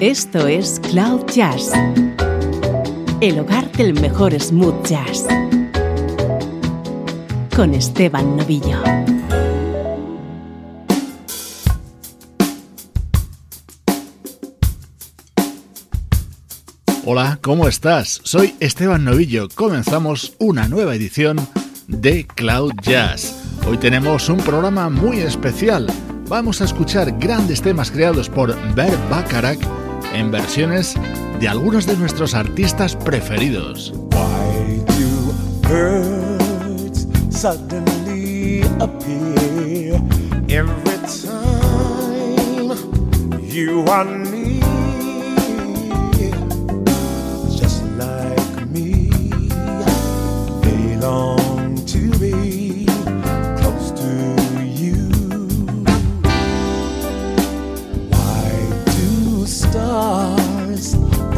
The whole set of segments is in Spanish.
Esto es Cloud Jazz, el hogar del mejor smooth jazz, con Esteban Novillo. Hola, ¿cómo estás? Soy Esteban Novillo. Comenzamos una nueva edición de Cloud Jazz. Hoy tenemos un programa muy especial. Vamos a escuchar grandes temas creados por Bert Bacharach en versiones de algunos de nuestros artistas preferidos. Why do birds suddenly appear every time you are near? Just like me, they long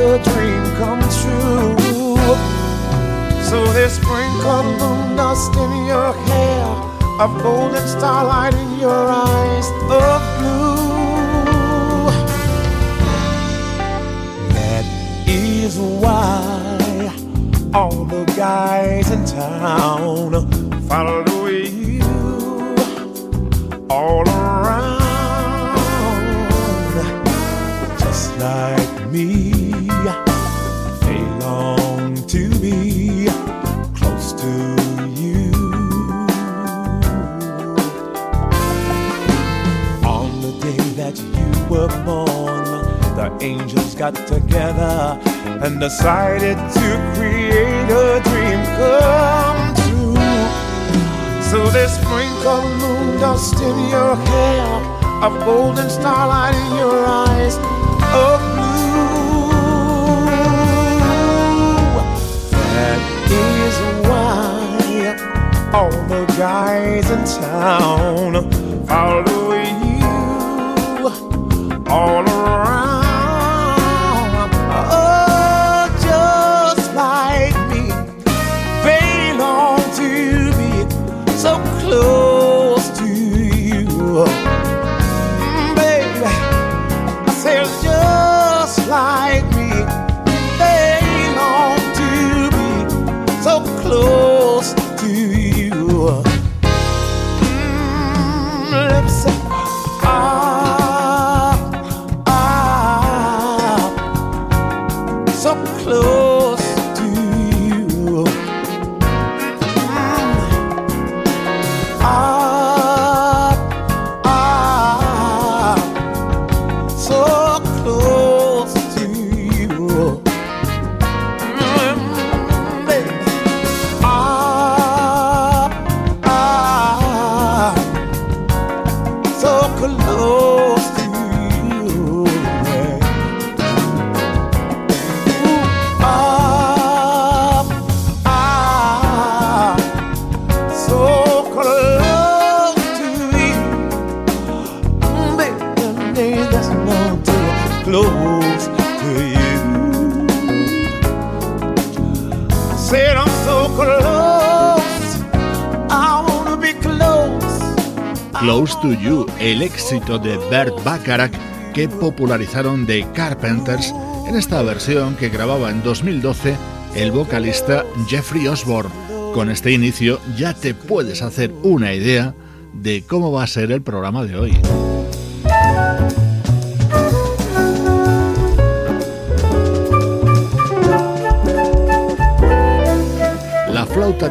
a dream come true. So they sprinkled moon dust in your hair, a golden starlight in your eyes of blue. That is why all the guys in town follow got together and decided to create a dream come true. So they sprinkle of moon dust in your hair, a golden starlight in your eyes of blue. That is why all the guys in town follow you all around. To You, el éxito de Bert Bacharach que popularizaron The Carpenters en esta versión que grababa en 2012 el vocalista Jeffrey Osborne. Con este inicio ya te puedes hacer una idea de cómo va a ser el programa de hoy.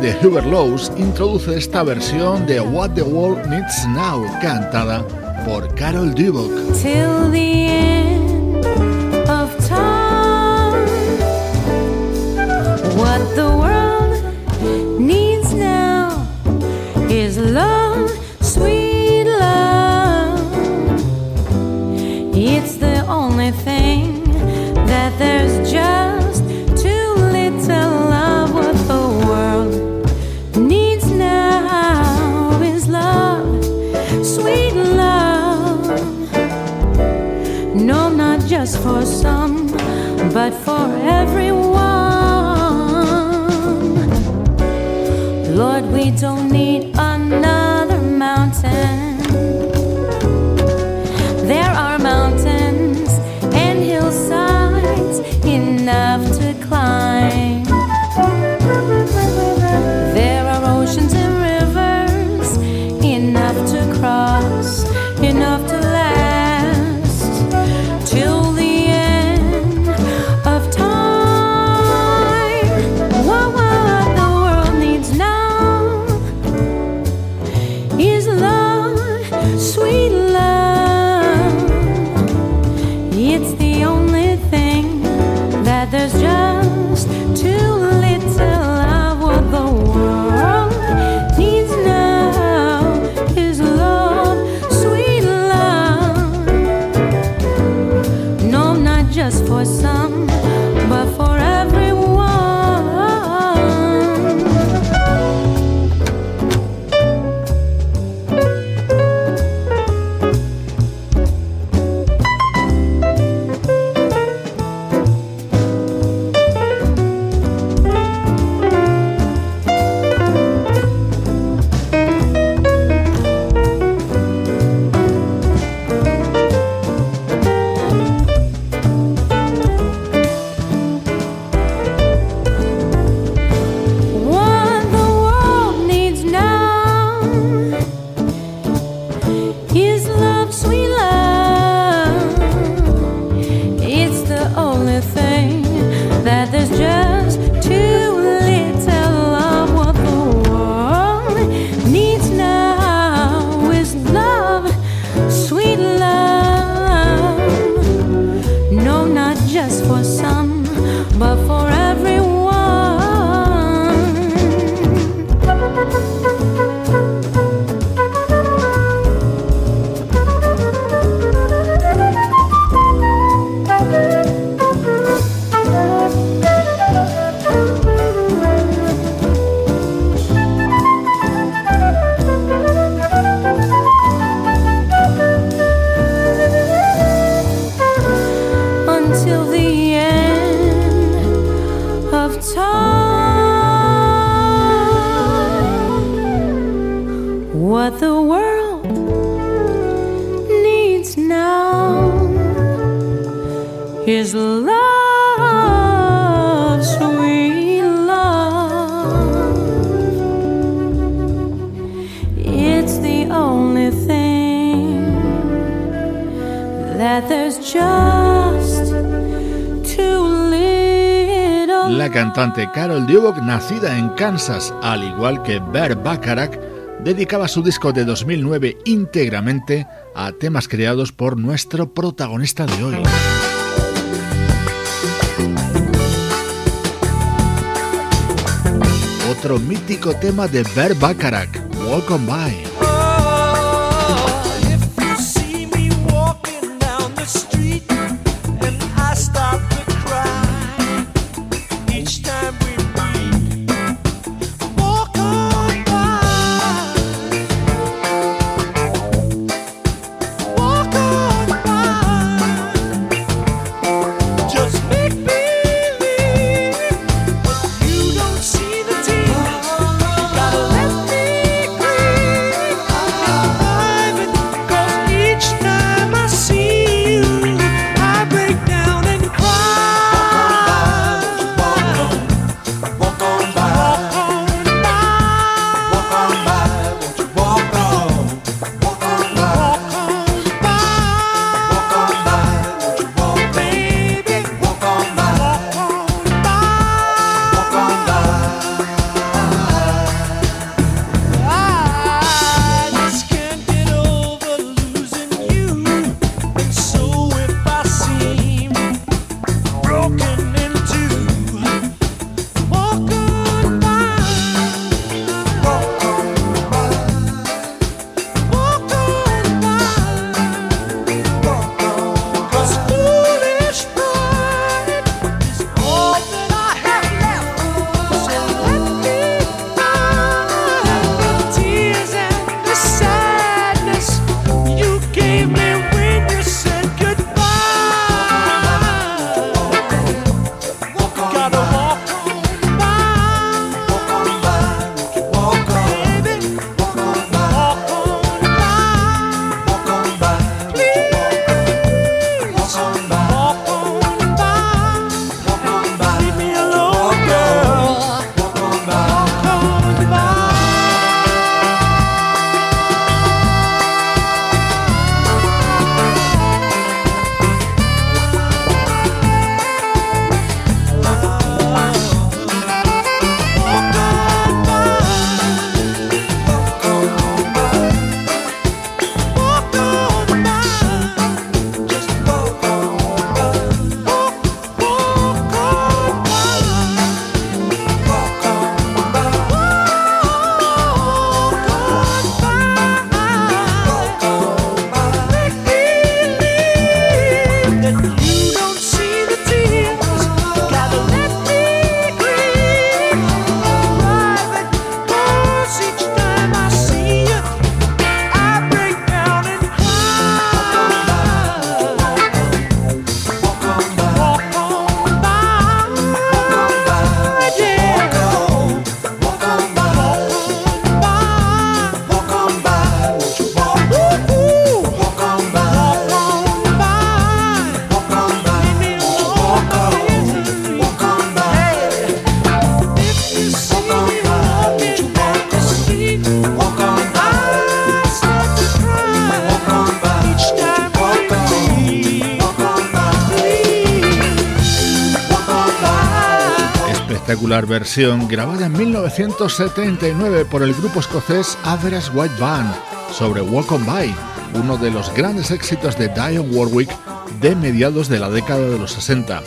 De Hubert Laws introduce esta versión de What the World Needs Now, cantada por Carol Duboc. Lord, we don't need another mountain. Carol Duboc, nacida en Kansas, al igual que Bert Bacharach, dedicaba su disco de 2009 íntegramente a temas creados por nuestro protagonista de hoy. Otro mítico tema de Bert Bacharach, Welcome By. Versión grabada en 1979 por el grupo escocés Average White Band sobre Walk On By, uno de los grandes éxitos de Dionne Warwick de mediados de la década de los 60.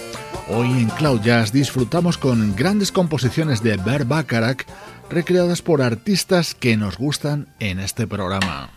Hoy en Cloud Jazz disfrutamos con grandes composiciones de Bert Bacharach recreadas por artistas que nos gustan en este programa.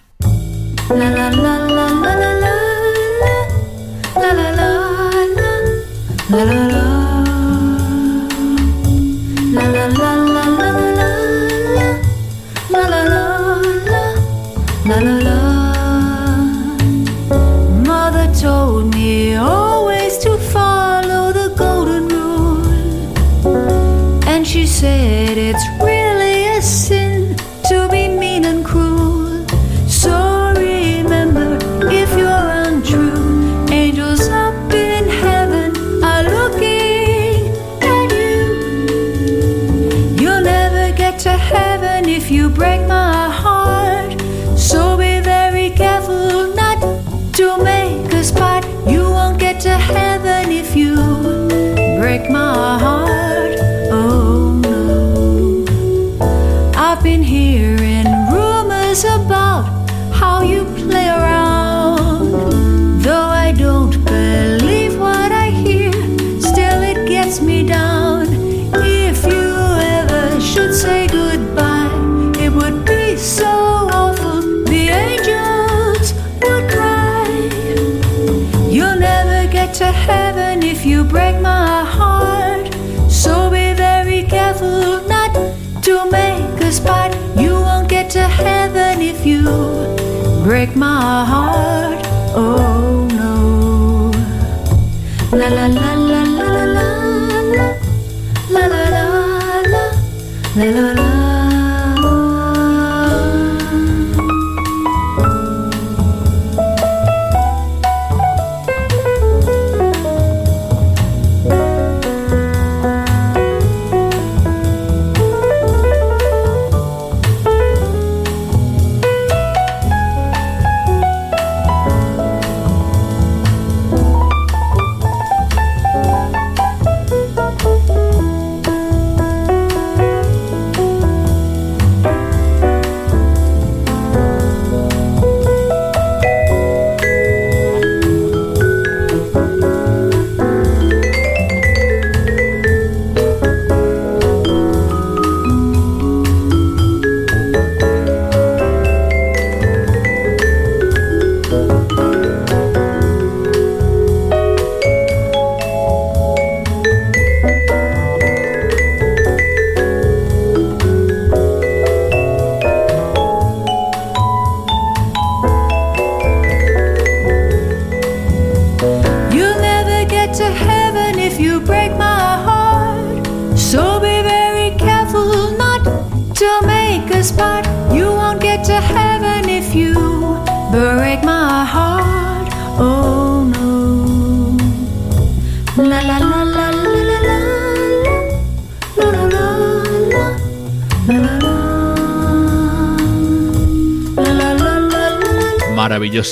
My heart.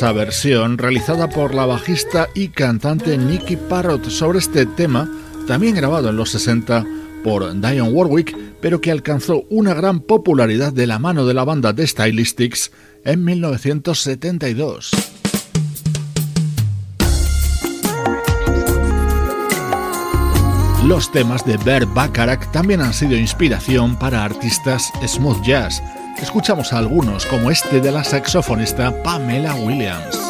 Versión realizada por la bajista y cantante Nicky Parrott sobre este tema, también grabado en los 60 por Dionne Warwick, pero que alcanzó una gran popularidad de la mano de la banda de Stylistics en 1972. Los temas de Bert Bacharach también han sido inspiración para artistas smooth jazz. Escuchamos a algunos como este de la saxofonista Pamela Williams.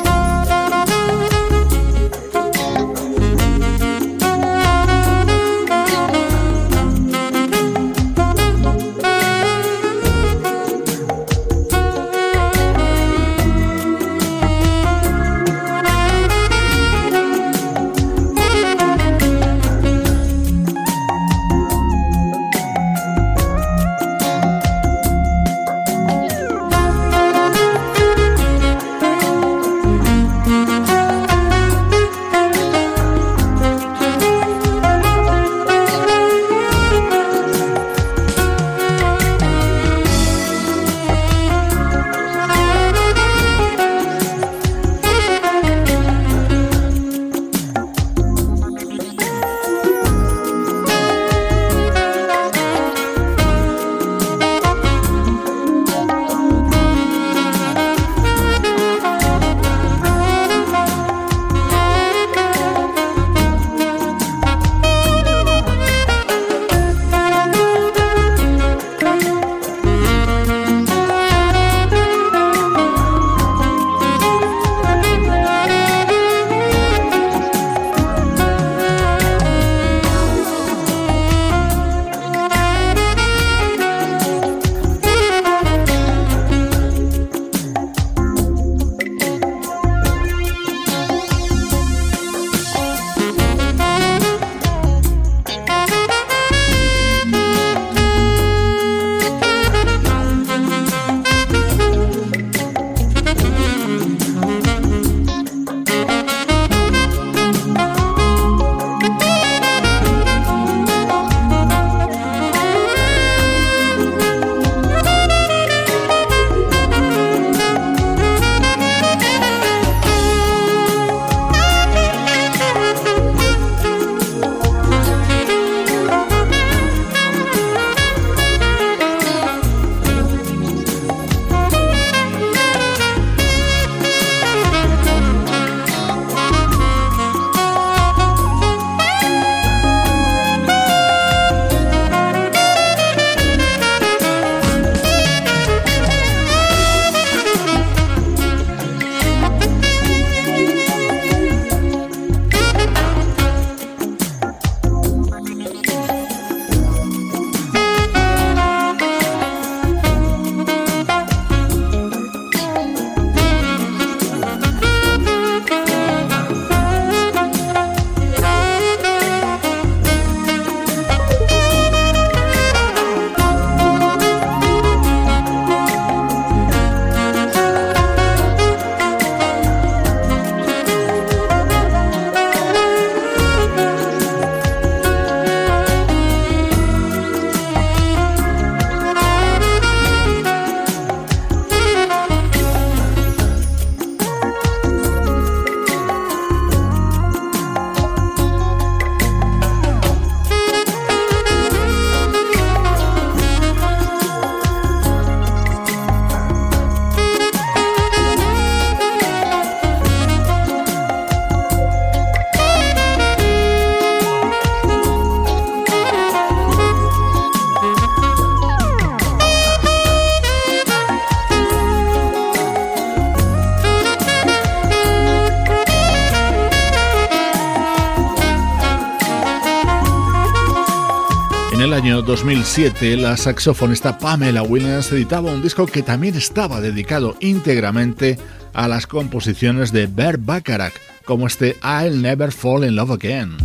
Año 2007, la saxofonista Pamela Williams editaba un disco que también estaba dedicado íntegramente a las composiciones de Bert Bacharach, como este I'll Never Fall in Love Again.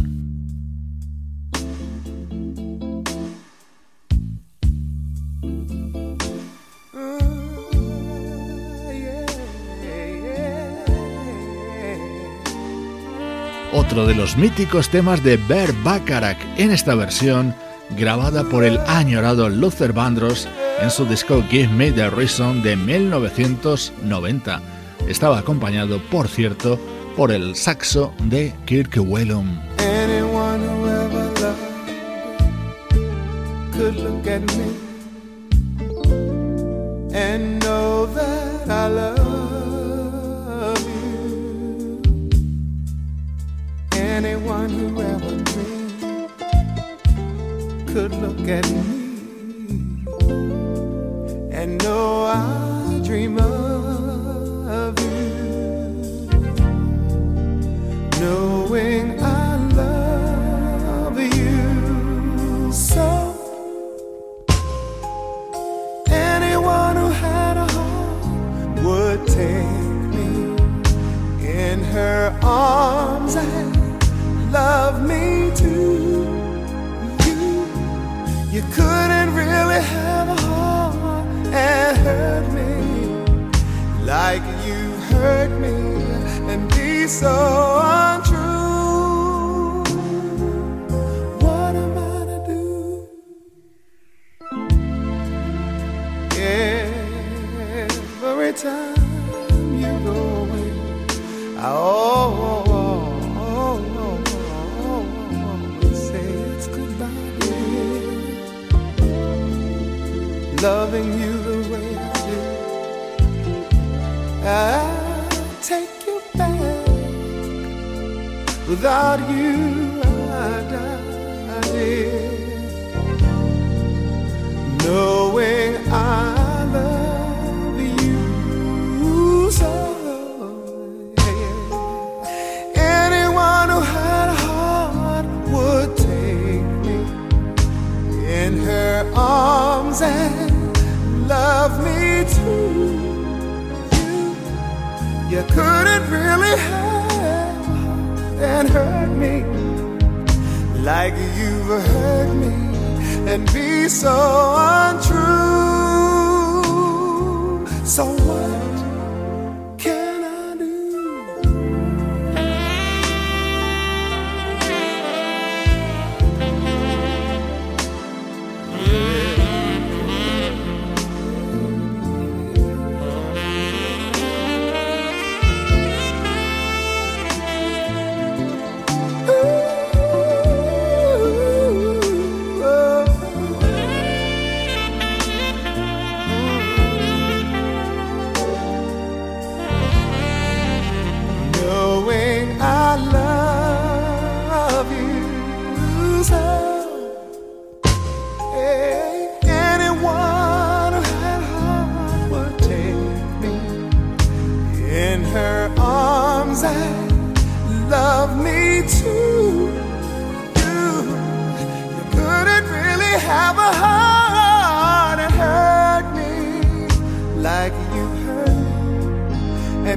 Otro de los míticos temas de Bert Bacharach en esta versión grabada por el añorado Luther Vandross en su disco Give Me the Reason de 1990. Estaba acompañado, por cierto, por el saxo de Kirk Whelan. anyone who could look at me and know I dream of you, knowing I love you so. Anyone who had a heart would take me in her arms and love me too. You, couldn't really have a heart and hurt me like you hurt me and be so untrue.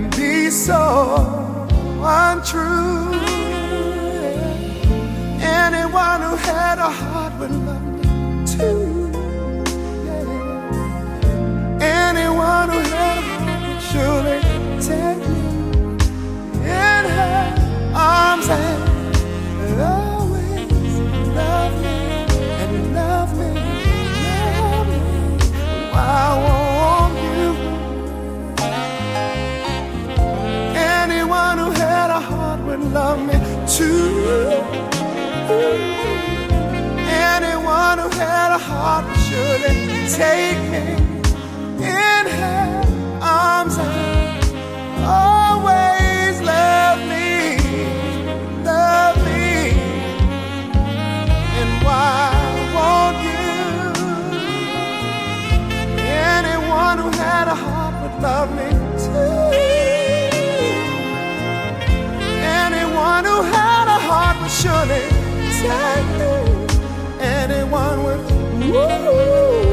And be so untrue. Anyone who had a heart would love me too. Anyone who love me too. Anyone who had a heart surely take me in her arms and always love me, love me. And why won't you? Anyone who had a heart would love me One who had a heart would surely take. Anyone with. Woo-hoo.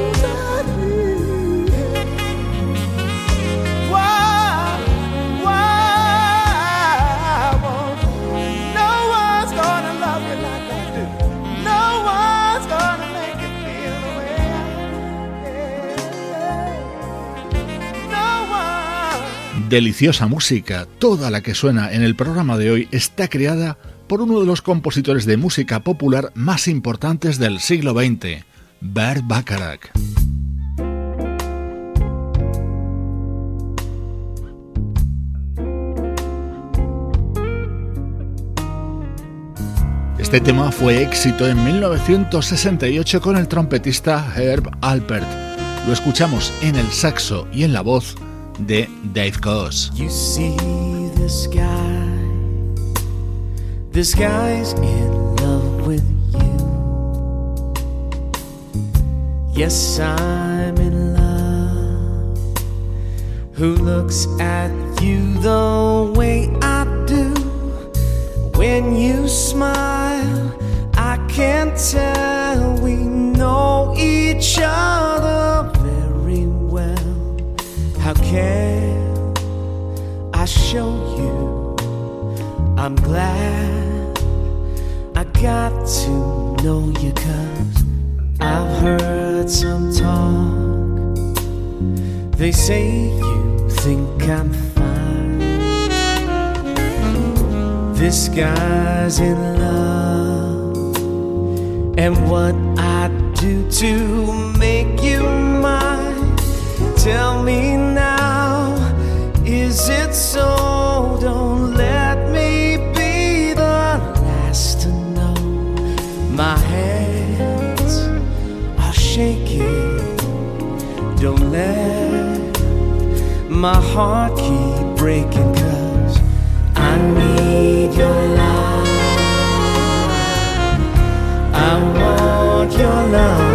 Deliciosa música, toda la que suena en el programa de hoy está creada por uno de los compositores de música popular más importantes del siglo XX, Bert Bacharach. Este tema fue éxito en 1968 con el trompetista Herb Alpert. Lo escuchamos en el saxo y en la voz de Dave Coase. You see the sky, the sky's in love with you. Yes, I'm in love. Who looks at you the way I do? When you smile, I can tell we know each other can I show you? I'm glad I got to know you cause I've heard some talk. They say you think I'm fine. This guy's in love. And what I do to make you mine. Tell me now, is it so? Don't let me be the last to know. My hands are shaking. Don't let my heart keep breaking, cause I need your love. I want your love.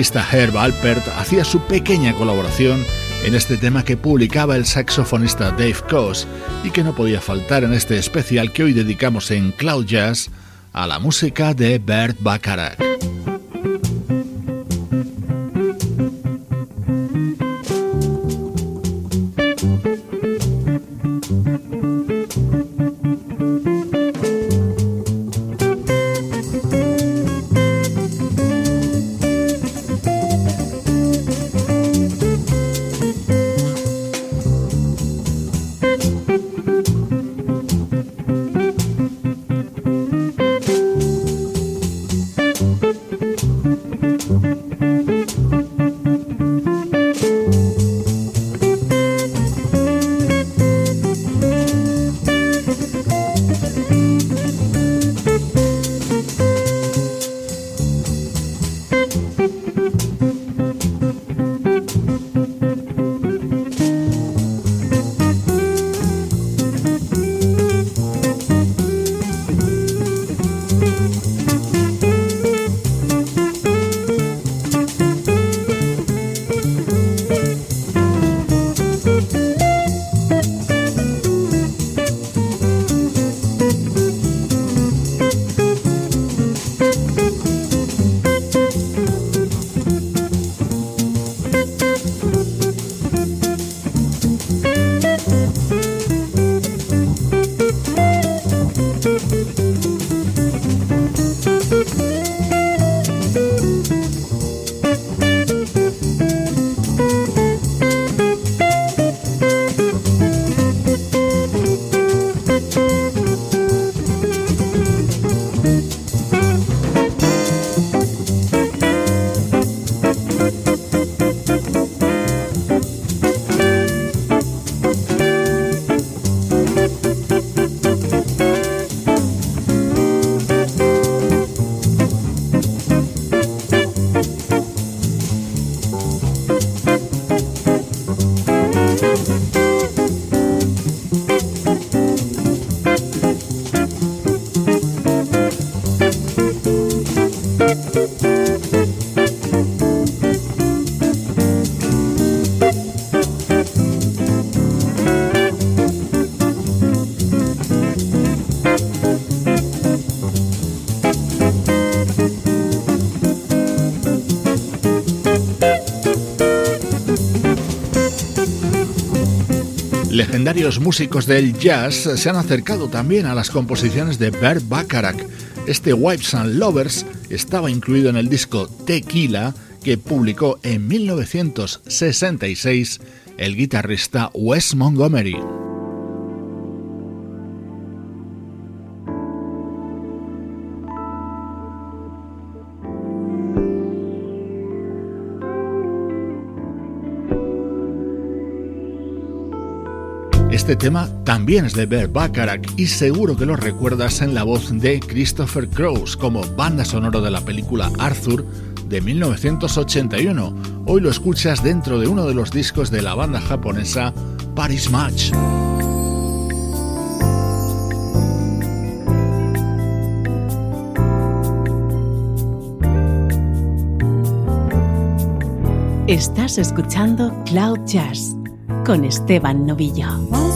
Trompetista Herb Alpert hacía su pequeña colaboración en este tema que publicaba el saxofonista Dave Coase y que no podía faltar en este especial que hoy dedicamos en Cloud Jazz a la música de Bert Bacharach. Legendarios músicos del jazz se han acercado también a las composiciones de Bert Bacharach. Este Wives and Lovers estaba incluido en el disco Tequila que publicó en 1966 el guitarrista Wes Montgomery. Este tema también es de Bert Bacharach y seguro que lo recuerdas en la voz de Christopher Crowe como banda sonoro de la película Arthur de 1981. Hoy lo escuchas dentro de uno de los discos de la banda japonesa Paris Match. Estás escuchando Cloud Jazz con Esteban Novillo.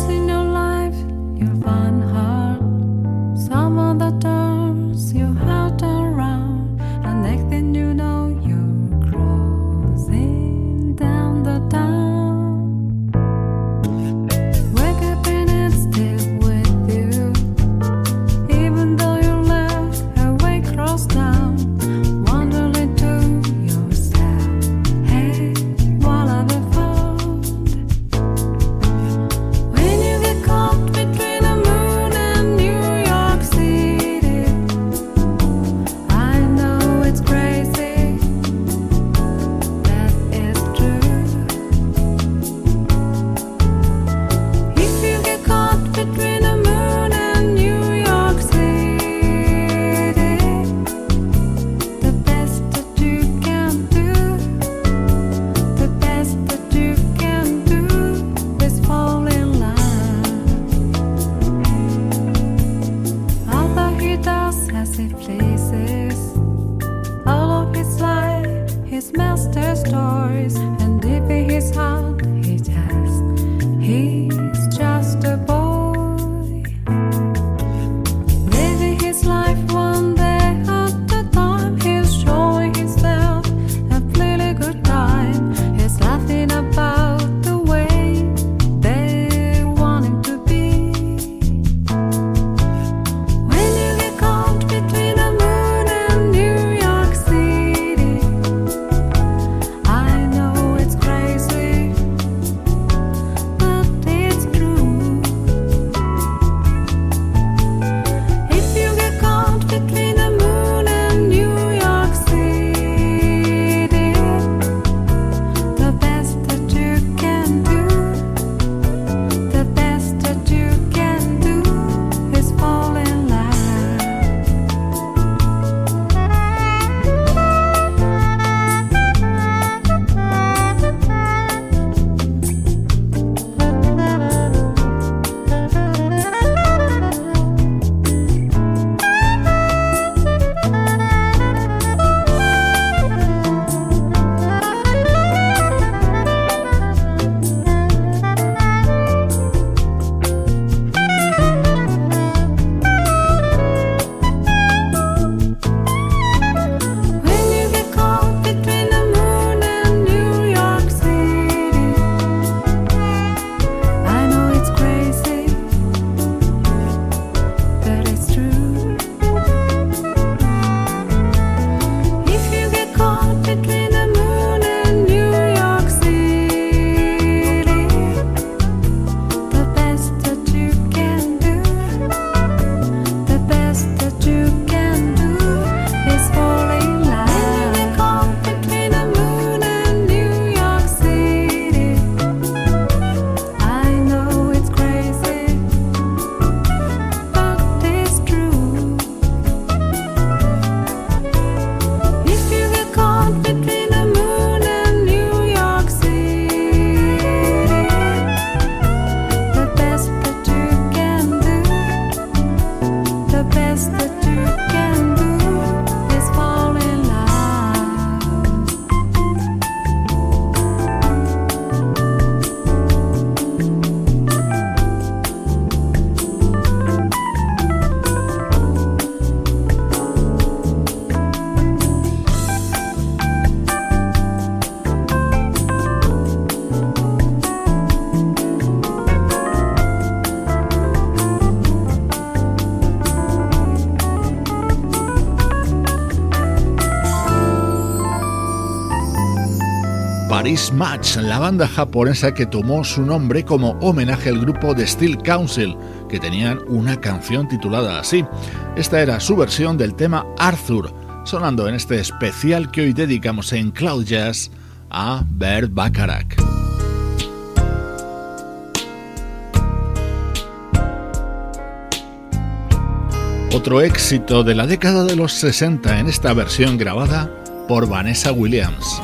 Paris Match, la banda japonesa que tomó su nombre como homenaje al grupo de Steel Council, que tenían una canción titulada así. Esta era su versión del tema Arthur, sonando en este especial que hoy dedicamos en Cloud Jazz a Bert Bacharach. Otro éxito de la década de los 60 en esta versión grabada por Vanessa Williams.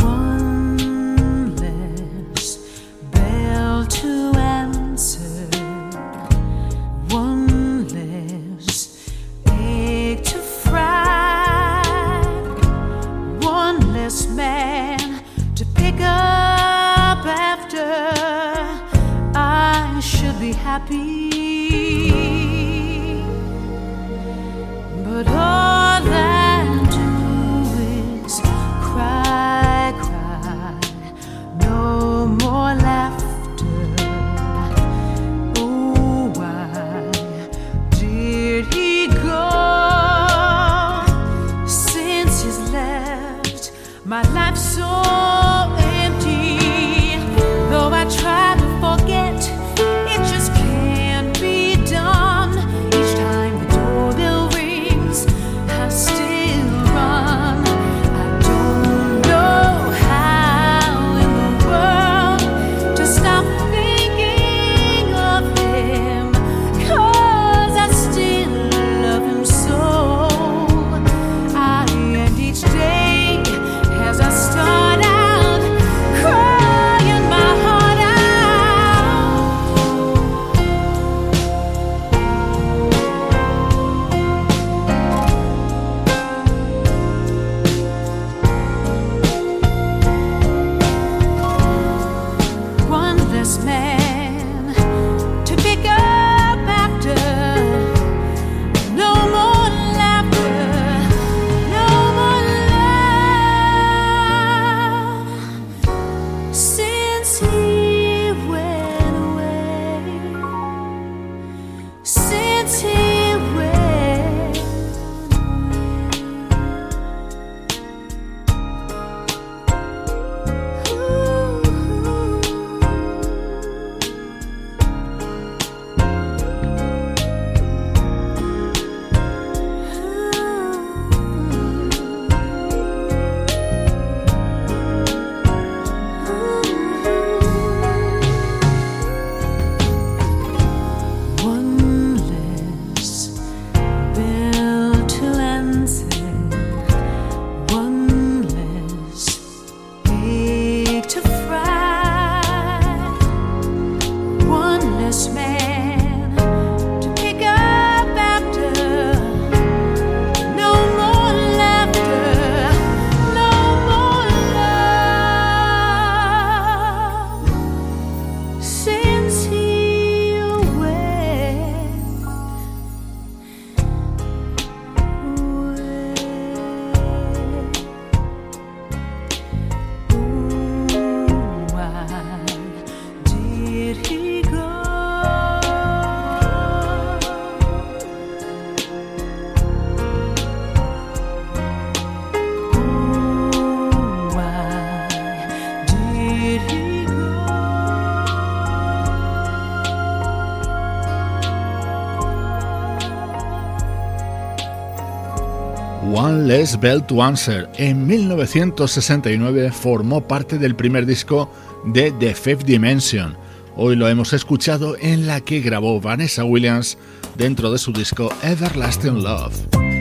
Les Bell to Answer. En 1969 formó parte del primer disco de The Fifth Dimension. Hoy lo hemos escuchado en la que grabó Vanessa Williams dentro de su disco Everlasting Love.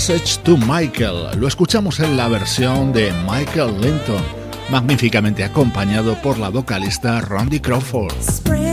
Message to Michael. Lo escuchamos en la versión de Michael Linton, magníficamente acompañado por la vocalista Randy Crawford.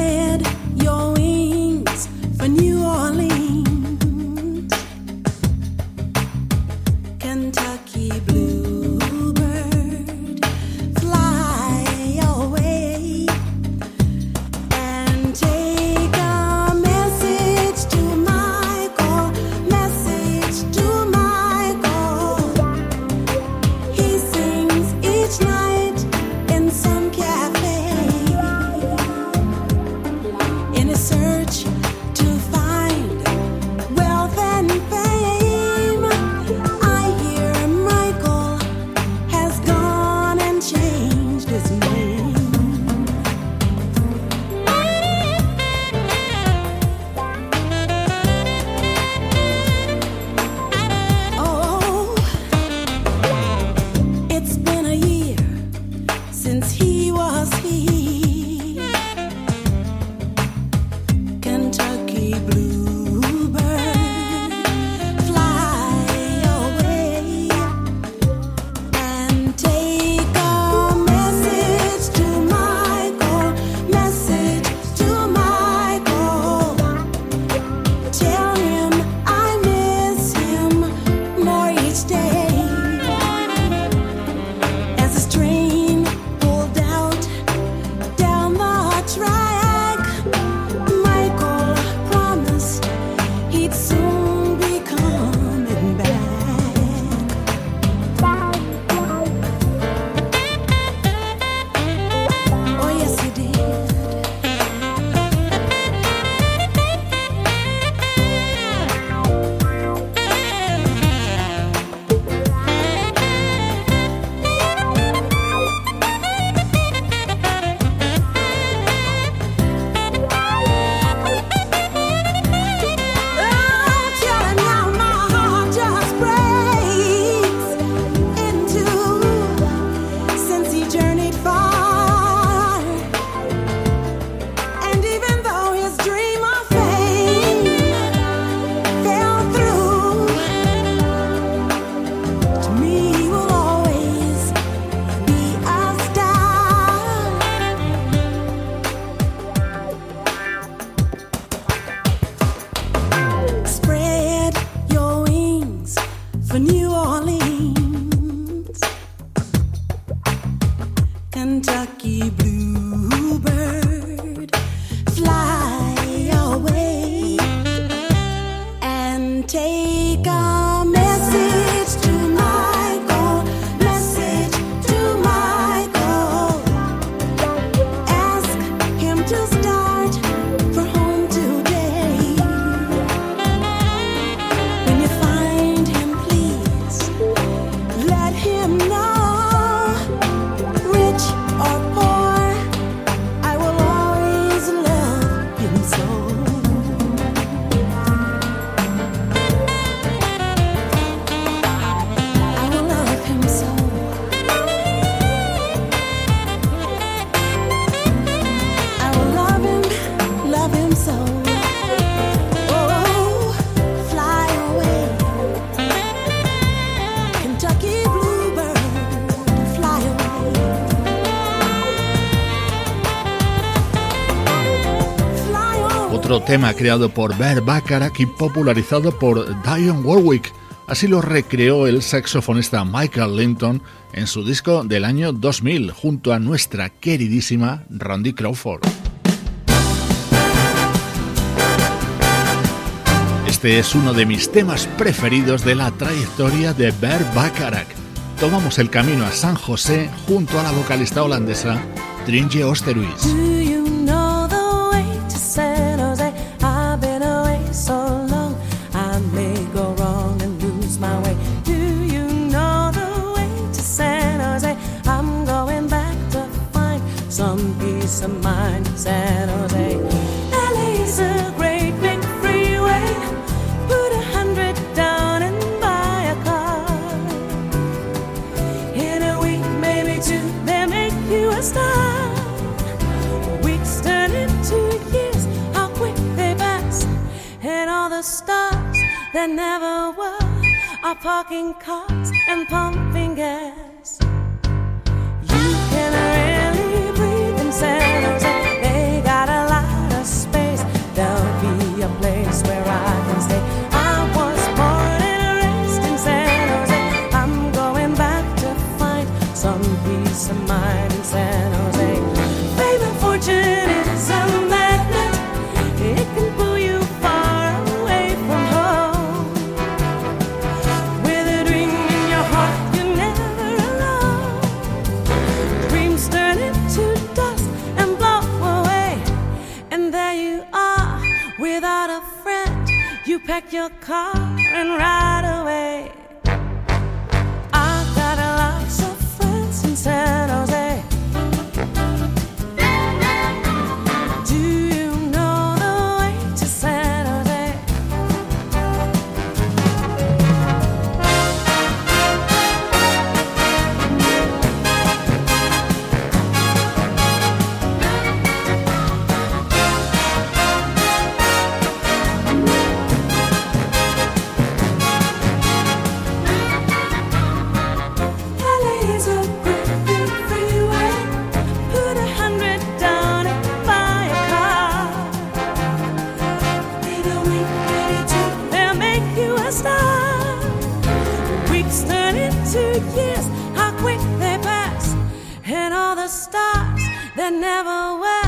Tema creado por Bert Bacharach y popularizado por Dionne Warwick. Así lo recreó el saxofonista Michael Linton en su disco del año 2000 junto a nuestra queridísima Randy Crawford. Este es uno de mis temas preferidos de la trayectoria de Bert Bacharach. Tomamos el camino a San José junto a la vocalista holandesa Trinje Oosterhuis. Parking cars and pumping gas. Car never were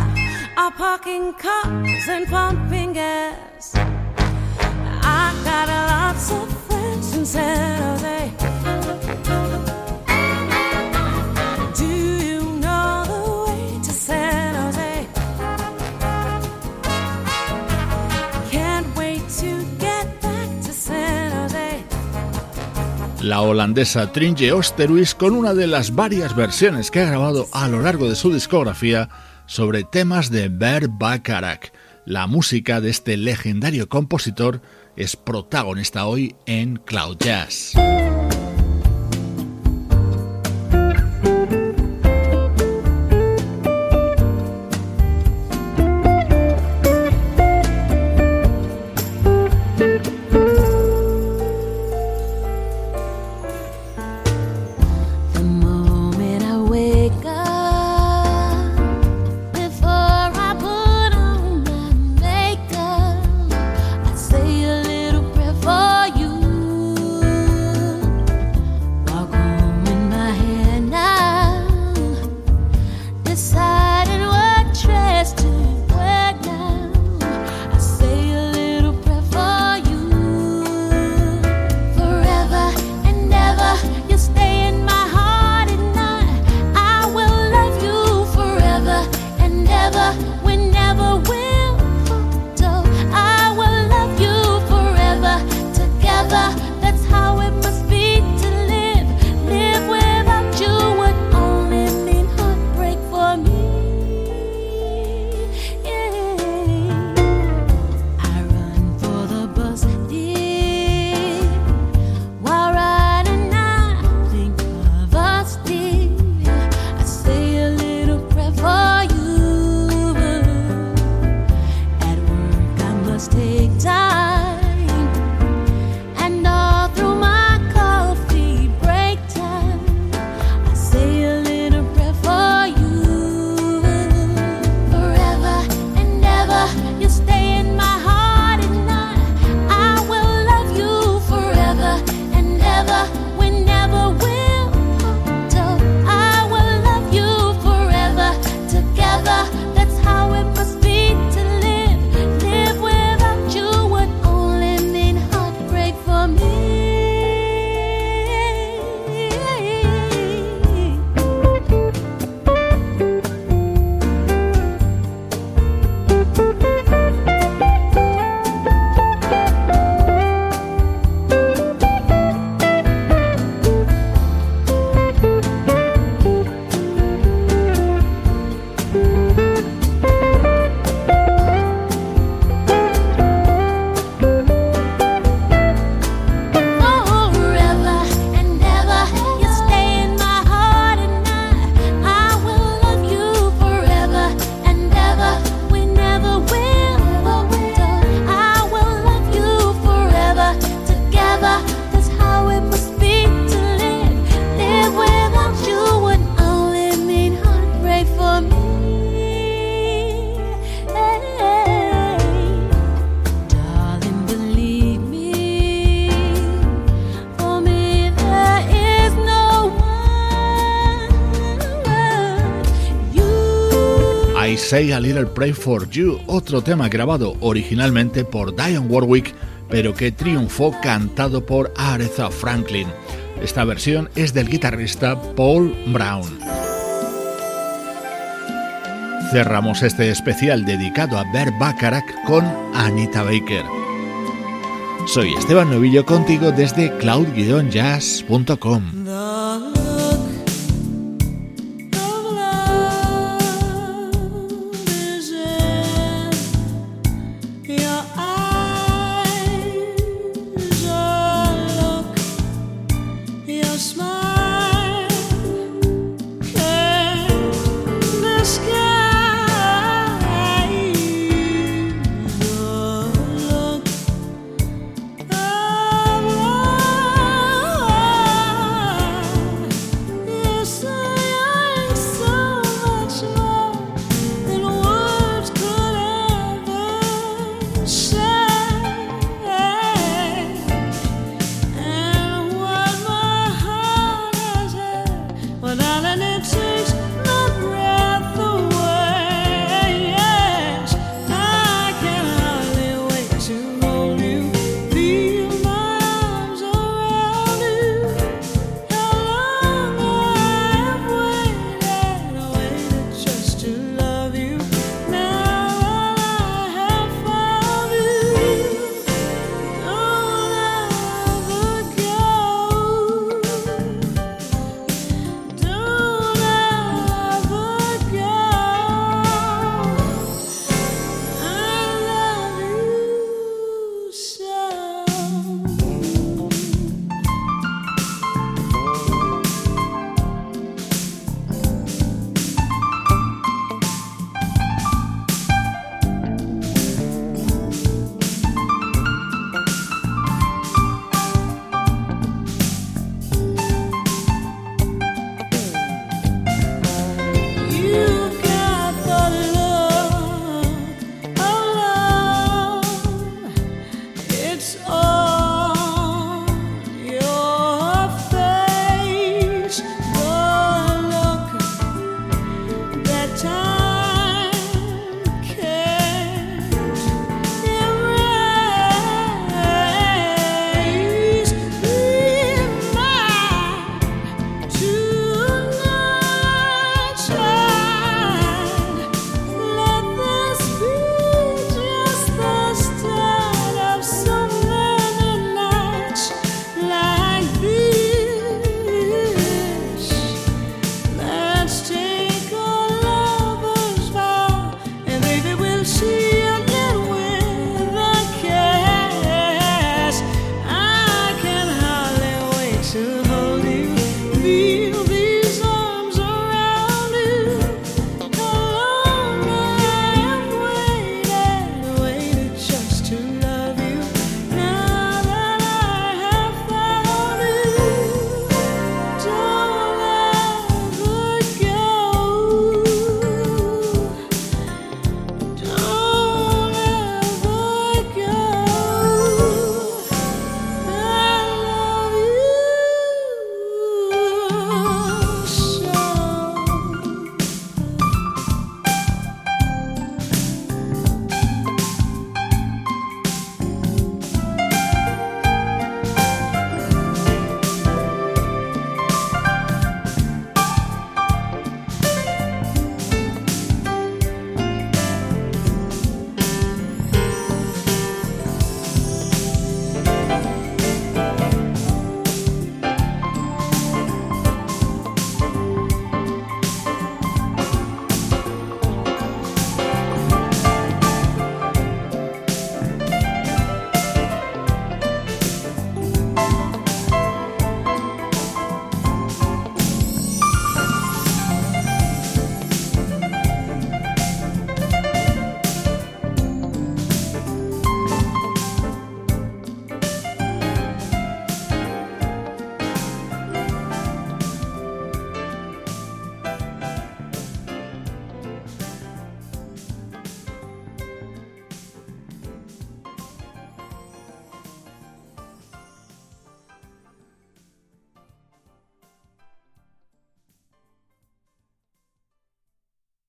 are parking cars and pumping gas. I got lots of friends in San La holandesa Trinje Oosterhuis con una de las varias versiones que ha grabado a lo largo de su discografía sobre temas de Bert Bacharach. La música de este legendario compositor es protagonista hoy en Cloud Jazz. A Little Pray for You, otro tema grabado originalmente por Diane Warwick, pero que triunfó cantado por Aretha Franklin. Esta versión es del guitarrista Paul Brown. Cerramos este especial dedicado a Bert Bacharach con Anita Baker. Soy Esteban Novillo contigo desde cloud-jazz.com.